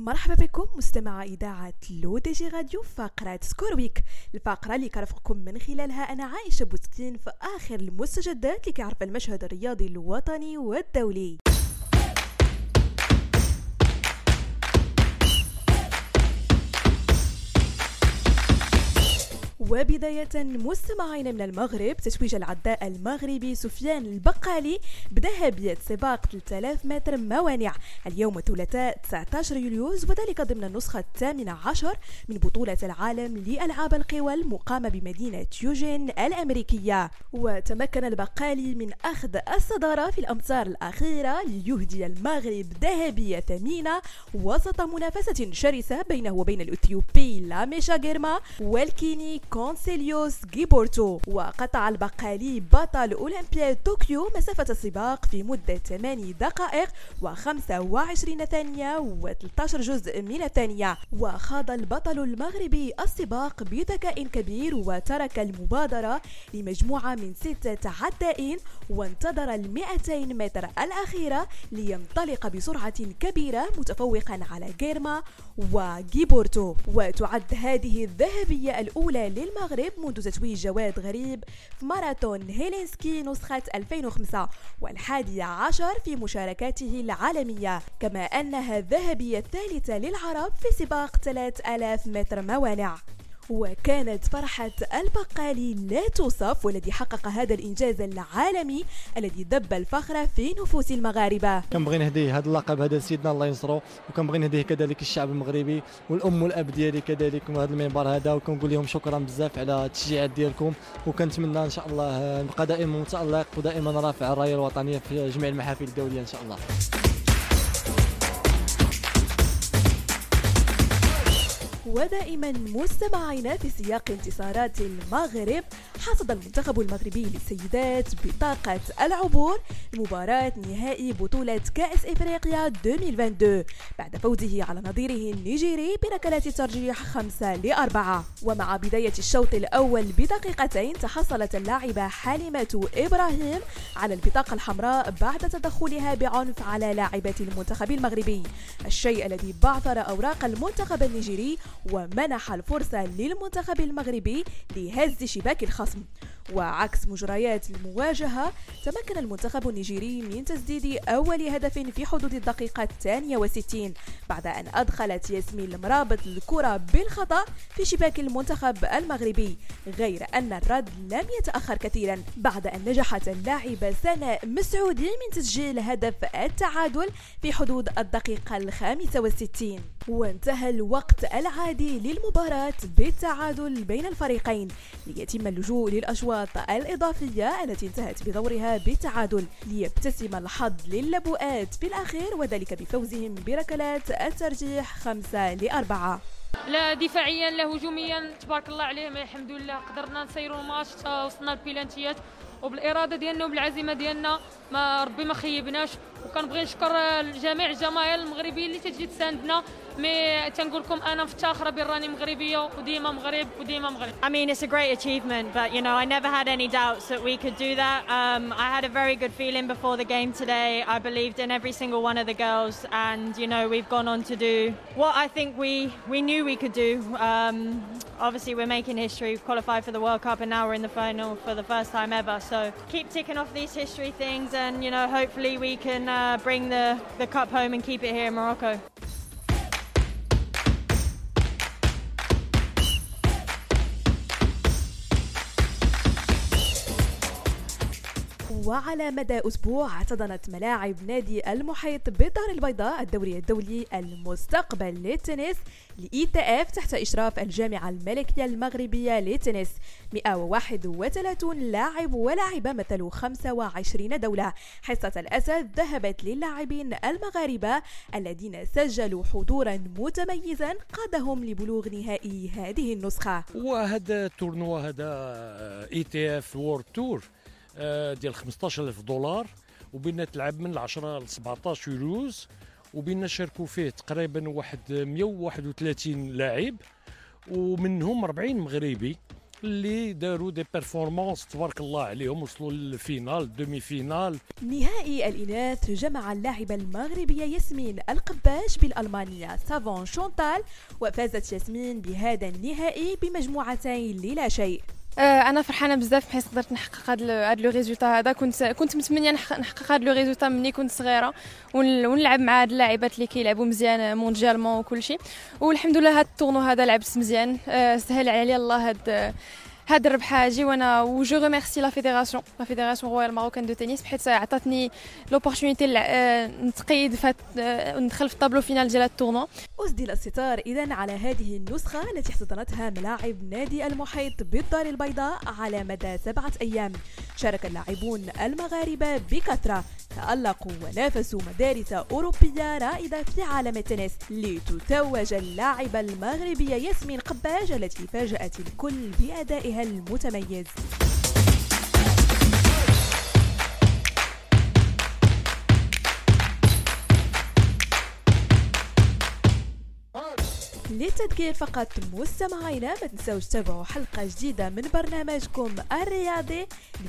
مرحبا بكم مستمع إذاعة L'ODJ Radio فقرة Score Week الفقرة اللي كنرافقكم من خلالها أنا عايشة بوسكين في آخر المستجدات اللي كيعرف المشهد الرياضي الوطني والدولي. وبداية مستمعين من المغرب تتويج العداء المغربي سفيان البقالي بذهبية سباق 3000 متر موانع. اليوم الثلاثاء 19 يوليوز وذلك ضمن النسخة الثامنة عشر من بطولة العالم لألعاب القوى المقامة بمدينة يوجين الأمريكية. وتمكن البقالي من أخذ الصدارة في الأمتار الأخيرة ليهدي المغرب ذهبية ثمينة وسط منافسة شرسة بينه وبين الأثيوبي لاميشا جيرما والكيني كونسيليوس جيبورتو وقطع البقالي بطل أولمبياد طوكيو مسافة السباق في مدة 8 دقائق و25 ثانية و13 جزء من الثانية. وخاض البطل المغربي السباق بذكاء كبير وترك المبادرة لمجموعة من ستة عدائين وانتظر ال 200 متر الأخيرة لينطلق بسرعة كبيرة متفوقا على جيرما وجيبورتو. وتعد هذه الذهبية الأولى للمغرب منذ تتويج جواد غريب في ماراثون هيلينسكي نسخة 2005 والحادي عشر في مشاركاته العالمية كما أنها الذهبية الثالثة للعرب في سباق 3000 متر موانع وكانت فرحة البقالي لا توصف والذي حقق هذا الإنجاز العالمي الذي دب الفخر في نفوس المغاربة. كنبغي نهديه هذا اللقب هذا سيدنا الله ينصرو وكنبغي نهديه كذلك الشعب المغربي والأم والأب ديالي كذلك من هذا المنبر هذا وكنقول لهم شكرا بزاف على التشجيعات ديالكم وكنتمنى إن شاء الله نبقى دائما متألق ودائما رافع الرايه الوطنيه في جميع المحافل الدولية إن شاء الله. ودائما مستمعين في سياق انتصارات المغرب. حصد المنتخب المغربي للسيدات بطاقة العبور لمباراة نهائي بطولة كأس إفريقيا 2022 بعد فوزه على نظيره النيجيري بركلات ترجيح 5 لأربعة. ومع بداية الشوط الأول بدقيقتين تحصلت اللاعبة حليمة إبراهيم على البطاقة الحمراء بعد تدخلها بعنف على لاعبة المنتخب المغربي. الشيء الذي بعثر أوراق المنتخب النيجيري ومنح الفرصة للمنتخب المغربي لهز شباك الخصم. وعكس مجريات المواجهة تمكن المنتخب النيجيري من تسديد أول هدف في حدود الدقيقة الثانية وستين بعد أن أدخلت ياسمين المرابط الكرة بالخطأ في شباك المنتخب المغربي غير أن الرد لم يتأخر كثيرا بعد أن نجحت اللاعبة سناء مسعودي من تسجيل هدف التعادل في حدود الدقيقة الخامسة والستين وانتهى الوقت العادي للمباراة بالتعادل بين الفريقين ليتم اللجوء للأشواط الإضافية التي انتهت بدورها بالتعادل ليبتسم الحظ للبؤات في الأخير وذلك بفوزهم بركلات الترجيح خمسة لأربعة. لا دفاعيا لا هجوميا. تبارك الله عليهم الحمد لله. قدرنا نسيروا الماتش وصلنا البيلانتيات وبالإرادة ديالنا وبالعزيمة ديالنا. ما ربي ما خيبناش. وكنبغي نشكر جميع الجماهير المغربيه اللي تجي تساندنا. مي تنقول لكم انا مفتخره براني مغربيه وديما مغرب وديما مغرب I mean it's a great achievement but you know I never had any doubts that we could do that um, I had a very good feeling before the game today I believed in every single one of the girls and you know we've gone on to do what I think we we knew we could do um, obviously we're making history we've qualified for the World Cup and now we're in the final for the first time ever so keep ticking off these history things and you know hopefully we can uh, bring the the cup home and keep it here in Morocco وعلى مدى أسبوع احتضنت ملاعب نادي المحيط بالدار البيضاء الدوري الدولي المستقبل للتنس ل ITF تحت إشراف الجامعة الملكية المغربية للتنس. 131 لاعب ولاعبة مثلوا 25 دولة. حصة الأسد ذهبت للاعبين المغاربة الذين سجلوا حضورا متميزا قادهم لبلوغ نهائي هذه النسخة. وهذا ال tournoi هذا ITF World Tour ديال 15000 دولار وبينا تلعب من 10 ل 17 يوليوز وبينا شاركوا فيه تقريبا واحد 131 لاعب ومنهم 40 مغربي اللي داروا des performances تبارك الله عليهم وصلوا لل finale demi-finale نهائي الإناث جمع اللاعبة المغربية ياسمين القباش بالألمانية سافون شونتال وفازت ياسمين بهذا النهائي بمجموعتين للا شيء. آه، أنا فرحانة بزاف بحيث قدرت نحقق هذا le résultat هذا. كنت كنت متمنية نحقق هذا le résultat ملي كنت صغيرة. ونلعب مع هاد اللاعبات اللي كيلعبوا مزيان mondialement وكل شيء والحمد لله هاد ال tournoi هذا لعبت مزيان. آه، سهل عليا الله هاد هاد الربحه هاجي وأنا و je remercie la fédération la Fédération Royale Marocaine de Tennis بحيث عطاتني l'opportunité آه، نتقيد فات آه، ندخل في ال tableau final ديال ال tournoi أسدل الستار إذا على هذه النسخة التي احتضنتها ملاعب نادي المحيط بالدار البيضاء على مدى سبعة أيام. شارك اللاعبون المغاربة بكثرة. تألقوا ونافسوا مدارس أوروبية رائدة في عالم التنس لتتوج اللاعبة المغربية ياسمين قباج التي فاجأت الكل بأدائها المتميز للتذكير فقط مستمعينا ما تنساوش تتابعوا حلقة جديدة من برنامجكم الرياضي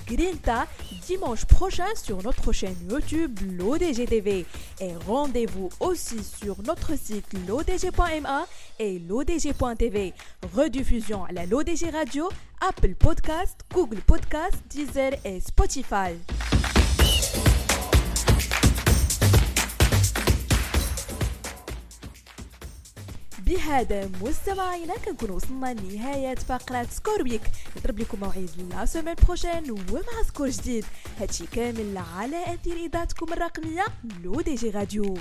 Grinta dimanche prochain sur notre chaîne YouTube l'ODG TV et rendez-vous aussi sur notre site l'ODG.ma et l'ODG.tv rediffusion à la l'ODG Radio Apple Podcast Google Podcast Deezer et Spotify بهذا مستمعينا كنكون وصلنا لنهاية فقرة Score Week نضرب لكم موعد la semaine prochaine ومع score جديد. هادشي كامل على اثير اذاعتكم الرقمية L'ODJ Radio.